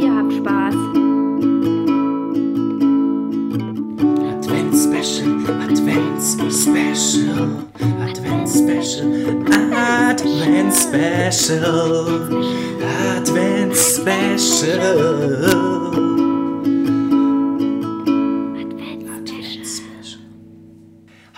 Ihr habt Spaß. Advents Special, Advents Special, Advents Special, Advents Special, Advents Special.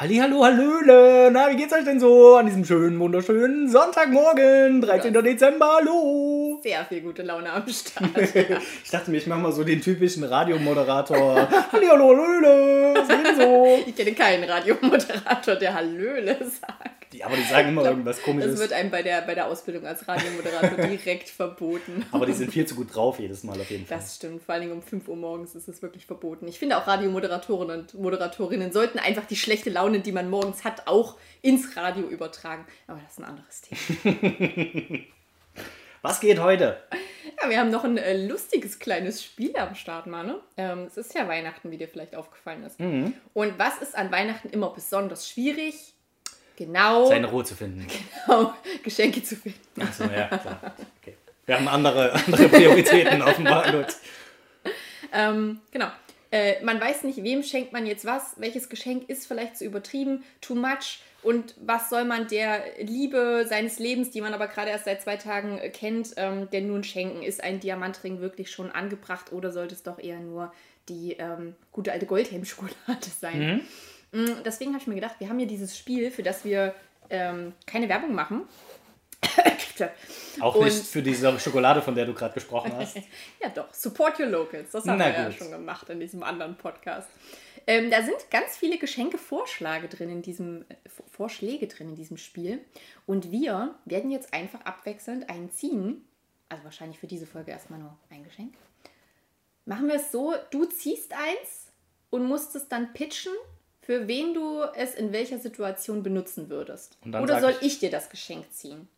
Hallihallo, Hallöle! Na, wie geht's euch denn so an diesem schönen, wunderschönen Sonntagmorgen, 13. Dezember, hallo! Sehr viel gute Laune am Start. Ich dachte mir, ich mach mal so den typischen Radiomoderator. Hallihallo, Hallöle! So? Ich kenne keinen Radiomoderator, der Hallöle sagt. Die, aber die sagen immer irgendwas Das komisches. wird einem bei der, bei der Ausbildung als Radiomoderator direkt verboten. Aber die sind viel zu gut drauf jedes Mal auf jeden Fall. Das stimmt, vor allen Dingen um 5 Uhr morgens ist es wirklich verboten. Ich finde auch Radiomoderatoren und Moderatorinnen sollten einfach die schlechte Laune, die man morgens hat, auch ins Radio übertragen. Aber das ist ein anderes Thema. Was geht heute? Ja, wir haben noch ein äh, lustiges kleines Spiel am Start, Manu. Ähm, es ist ja Weihnachten, wie dir vielleicht aufgefallen ist. Und was ist an Weihnachten immer besonders schwierig? Genau, Seine Ruhe zu finden. genau Geschenke zu finden. Achso, ja, klar. Okay. Wir haben andere, andere Prioritäten offenbar. Gut. Ähm, genau. Äh, man weiß nicht, wem schenkt man jetzt was, welches Geschenk ist vielleicht zu übertrieben, too much und was soll man der Liebe seines Lebens, die man aber gerade erst seit zwei Tagen äh, kennt, ähm, denn nun schenken? Ist ein Diamantring wirklich schon angebracht oder sollte es doch eher nur die ähm, gute alte Goldhelm-Schokolade sein? Mm, Deswegen habe ich mir gedacht, wir haben hier dieses Spiel, für das wir ähm, keine Werbung machen. Auch Und- nicht für diese Schokolade, von der du gerade gesprochen hast. Ja, doch. Support your locals. Das haben Na wir ja gut. schon gemacht in diesem anderen Podcast. Ähm, da sind ganz viele Geschenke-Vorschläge drin in diesem äh, Vorschläge drin in diesem Spiel. Und wir werden jetzt einfach abwechselnd einen ziehen. Also wahrscheinlich für diese Folge erstmal nur ein Geschenk. Machen wir es so, du ziehst eins und musst es dann pitchen, für wen du es in welcher Situation benutzen würdest. Oder soll ich- ich dir das Geschenk ziehen?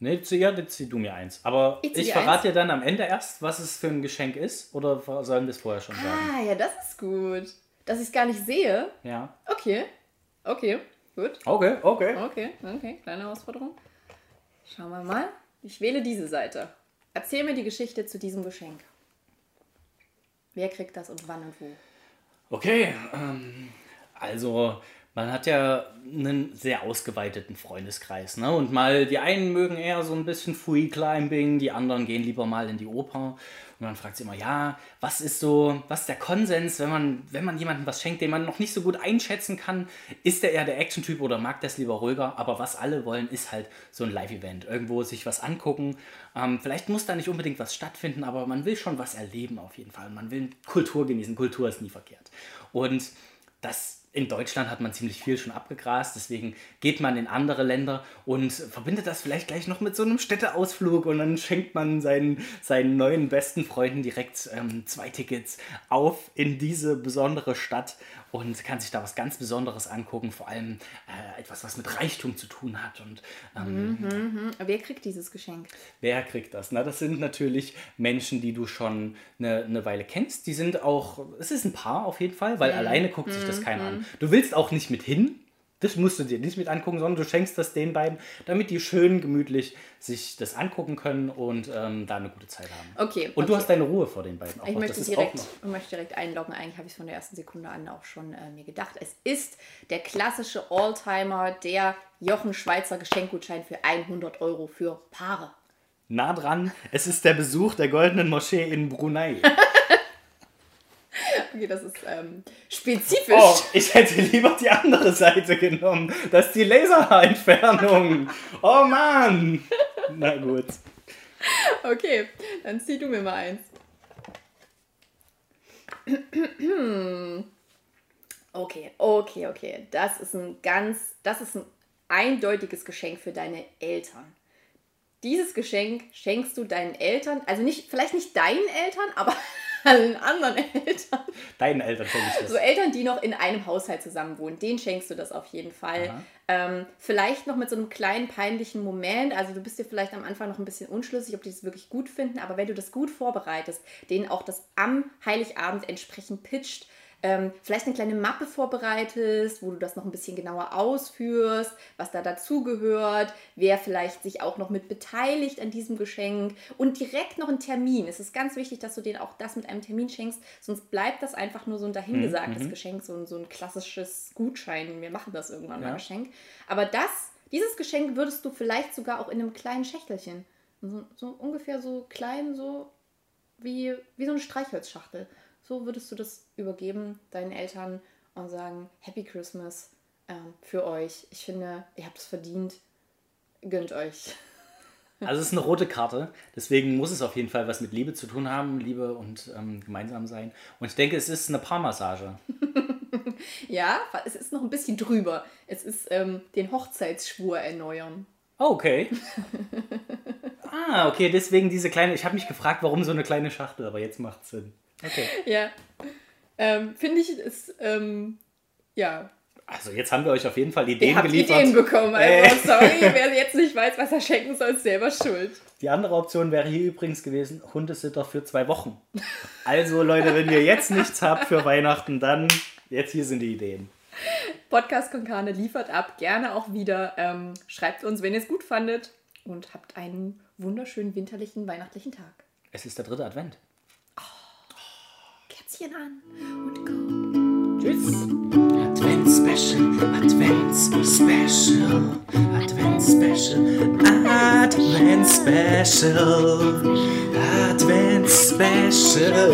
Nee, zieh, ja, zieh du mir eins. Aber Ich ich verrate eins? dir dann am Ende erst, was es für ein Geschenk ist. Oder sollen wir es vorher schon sagen? Ah, ja, das ist gut. Dass ich es gar nicht sehe. Ja. Okay. Okay, gut. Okay, okay. Okay, okay, kleine Herausforderung. Schauen wir mal. Ich wähle diese Seite. Erzähl mir die Geschichte zu diesem Geschenk. Wer kriegt das und wann und wo? Okay, ähm, also man hat ja einen sehr ausgeweiteten Freundeskreis, ne? Und mal die einen mögen eher so ein bisschen Free Climbing, die anderen gehen lieber mal in die Oper. Und man fragt sich immer, ja, was ist so, was ist der Konsens, wenn man, wenn man jemandem was schenkt, den man noch nicht so gut einschätzen kann, ist der eher der Action-Typ oder mag das lieber ruhiger? Aber was alle wollen, ist halt so ein Live-Event, irgendwo sich was angucken. Ähm, vielleicht muss da nicht unbedingt was stattfinden, aber man will schon was erleben auf jeden Fall. Man will Kultur genießen. Kultur ist nie verkehrt. Und das in Deutschland hat man ziemlich viel schon abgegrast, deswegen geht man in andere Länder und verbindet das vielleicht gleich noch mit so einem Städteausflug und dann schenkt man seinen, seinen neuen besten Freunden direkt ähm, zwei Tickets auf in diese besondere Stadt und kann sich da was ganz Besonderes angucken, vor allem äh, etwas, was mit Reichtum zu tun hat. Und ähm, Hm, Wer kriegt dieses Geschenk? Wer kriegt das? Na, das sind natürlich Menschen, die du schon eine, eine Weile kennst. Die sind auch, es ist ein Paar auf jeden Fall, weil alleine guckt sich das keiner an. Du willst auch nicht mit hin. Das musst du dir nicht mit angucken, sondern du schenkst das den beiden, damit die schön gemütlich sich das angucken können und ähm, da eine gute Zeit haben. Okay, Und du okay. hast deine Ruhe vor den beiden auch Ich noch. möchte, direkt, auch möchte direkt einloggen. Eigentlich habe ich es von der ersten Sekunde an auch schon äh, mir gedacht. Es ist der klassische Alltimer, der Jochen Schweizer Geschenkgutschein für 100 Euro für Paare. Nah dran, es ist der Besuch der goldenen Moschee in Brunei. Okay, das ist ähm, spezifisch. Oh, ich hätte lieber die andere Seite genommen. Das ist die Laserentfernung. Oh Mann. Na gut. Okay, dann zieh du mir mal eins. Okay, okay, okay. Das ist ein ganz, das ist ein eindeutiges Geschenk für deine Eltern. dieses Geschenk schenkst du deinen Eltern, also nicht, vielleicht nicht deinen Eltern, aber allen anderen Eltern. Deinen Eltern schenke ich das. So Eltern, die noch in einem Haushalt zusammen wohnen, denen schenkst du das auf jeden Fall. Ähm, vielleicht noch mit so einem kleinen peinlichen Moment. Also du bist dir vielleicht am Anfang noch ein bisschen unschlüssig, ob die das wirklich gut finden, aber wenn du das gut vorbereitest, denen auch das am Heiligabend entsprechend pitcht, ähm, vielleicht eine kleine Mappe vorbereitest, wo du das noch ein bisschen genauer ausführst, was da dazugehört, wer vielleicht sich auch noch mit beteiligt an diesem Geschenk und direkt noch einen Termin. Es ist ganz wichtig, dass du denen auch das mit einem Termin schenkst, sonst bleibt das einfach nur so ein dahingesagtes Geschenk, so ein, so ein klassisches Gutschein. Wir machen das irgendwann mal Ja. Geschenk. Aber das, dieses Geschenk würdest du vielleicht sogar auch in einem kleinen Schächtelchen, so, so ungefähr so klein, so wie, wie so eine Streichholzschachtel. So würdest du das übergeben deinen Eltern und sagen, Happy Christmas ähm, für euch. Ich finde, ihr habt es verdient. Gönnt euch. Also es ist eine rote Karte, deswegen muss es auf jeden Fall was mit Liebe zu tun haben, Liebe und ähm, gemeinsam sein. Und ich denke, es ist eine Paarmassage. Ja, es ist noch ein bisschen drüber. Es ist ähm, den Hochzeitsschwur erneuern. Oh, okay. ah, okay, deswegen diese kleine. Ich habe mich gefragt, warum so eine kleine Schachtel, aber jetzt macht Sinn. Okay. Ja. Ähm, finde ich, ist, ähm, ja, Also jetzt haben wir euch auf jeden Fall Ideen ihr geliefert. Ideen bekommen. Äh. Also, sorry, wer jetzt nicht weiß, was er schenken soll, ist selber schuld. Die andere Option wäre hier übrigens gewesen, Hundesitter für zwei Wochen. Also Leute, wenn ihr jetzt nichts habt für Weihnachten, dann jetzt hier sind die Ideen. Podcast Konkane liefert ab, gerne auch wieder. Ähm, schreibt uns, wenn ihr es gut fandet und habt einen wunderschönen winterlichen, weihnachtlichen Tag. Es ist der dritte Advent. Kerzchen an und go. Tschüss. Advent Special, Advent Special, Advent Special, Advent Special, Advent Special.